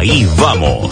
Ahí vamos.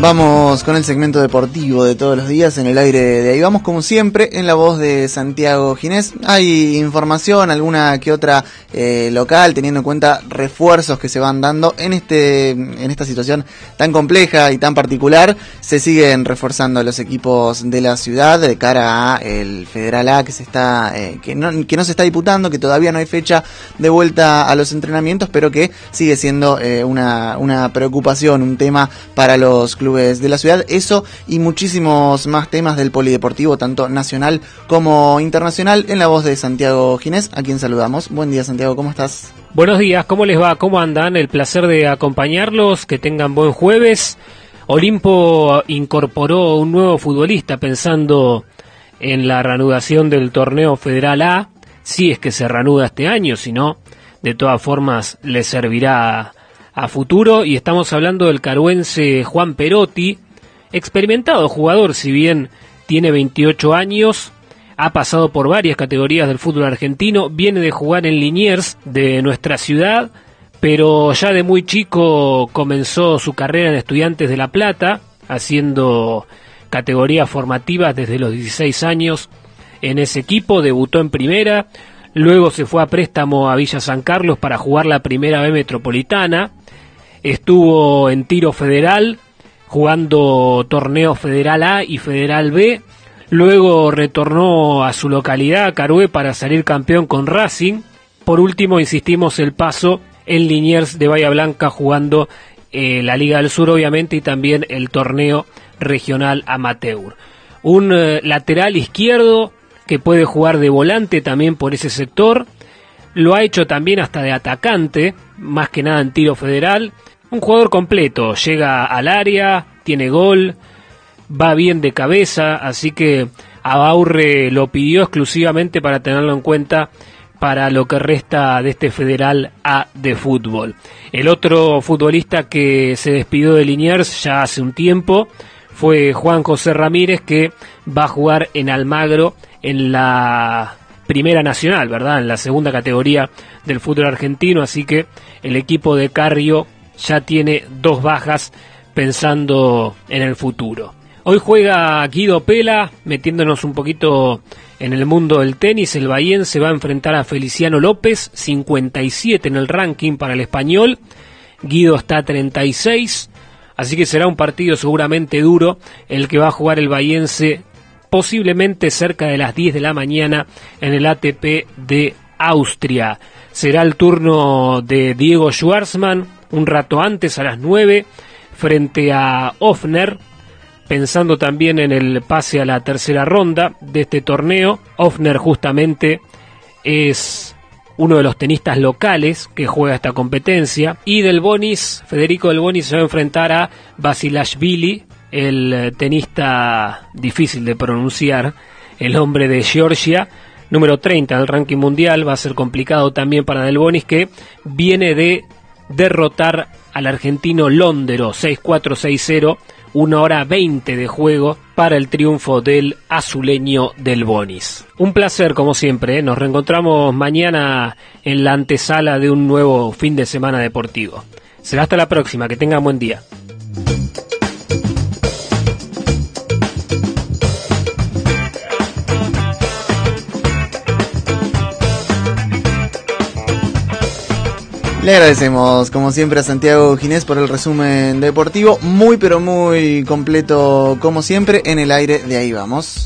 Vamos con el segmento deportivo de todos los días en el aire de ahí. Vamos como siempre en la voz de Santiago Ginés. Hay información, alguna que otra eh, local, teniendo en cuenta refuerzos que se van dando en este en esta situación tan compleja y tan particular. Se siguen reforzando los equipos de la ciudad de cara a el Federal A que se está eh, que no que no se está disputando, que todavía no hay fecha de vuelta a los entrenamientos, pero que sigue siendo eh, una una preocupación, un tema para los clubes de la ciudad. Eso y muchísimos más temas del polideportivo, tanto nacional como internacional, en la voz de Santiago Ginés, a quien saludamos. Buen día, Santiago, ¿cómo estás? Buenos días, ¿cómo les va? ¿Cómo andan? El placer de acompañarlos, que tengan buen jueves. Olimpo incorporó un nuevo futbolista pensando en la reanudación del torneo federal A, si es que se reanuda este año, si no, de todas formas le servirá a futuro y estamos hablando del caruense Juan Perotti, experimentado jugador, si bien tiene 28 años, ha pasado por varias categorías del fútbol argentino, viene de jugar en Liniers de nuestra ciudad, pero ya de muy chico comenzó su carrera en Estudiantes de La Plata, haciendo categorías formativas desde los 16 años en ese equipo, debutó en primera, luego se fue a préstamo a Villa San Carlos para jugar la primera B metropolitana, estuvo en tiro federal, jugando torneo federal A y federal B, luego retornó a su localidad, Carué, para salir campeón con Racing, por último insistimos el paso en Liniers de Bahía Blanca jugando eh, la Liga del Sur obviamente y también el torneo regional amateur. Un eh, lateral izquierdo que puede jugar de volante también por ese sector, lo ha hecho también hasta de atacante, más que nada en tiro federal, un jugador completo, llega al área, tiene gol, va bien de cabeza, así que Abaurre lo pidió exclusivamente para tenerlo en cuenta para lo que resta de este Federal A de fútbol. El otro futbolista que se despidió de Liniers ya hace un tiempo fue Juan José Ramírez que va a jugar en Almagro en la Primera Nacional, ¿verdad? En la segunda categoría del fútbol argentino, así que el equipo de Carrio ya tiene dos bajas pensando en el futuro. Hoy juega Guido Pela, metiéndonos un poquito en el mundo del tenis. El Bahía se va a enfrentar a Feliciano López, 57 en el ranking para el español. Guido está a 36, así que será un partido seguramente duro el que va a jugar el bahiense posiblemente cerca de las 10 de la mañana en el ATP de Austria. Será el turno de Diego Schwartzman, un rato antes, a las 9, frente a Ofner, pensando también en el pase a la tercera ronda de este torneo. Ofner justamente es uno de los tenistas locales que juega esta competencia. Y del Bonis, Federico del Bonis se va a enfrentar a Basilashvili, el tenista difícil de pronunciar, el hombre de Georgia, número 30 en el ranking mundial. Va a ser complicado también para Del Bonis, que viene de derrotar al argentino Londero 6-4-6-0, una hora 20 de juego para el triunfo del azuleño del Bonis. Un placer como siempre, ¿eh? nos reencontramos mañana en la antesala de un nuevo fin de semana deportivo. Será hasta la próxima, que tengan buen día. Le agradecemos, como siempre, a Santiago Ginés por el resumen deportivo, muy pero muy completo, como siempre, en el aire de ahí vamos.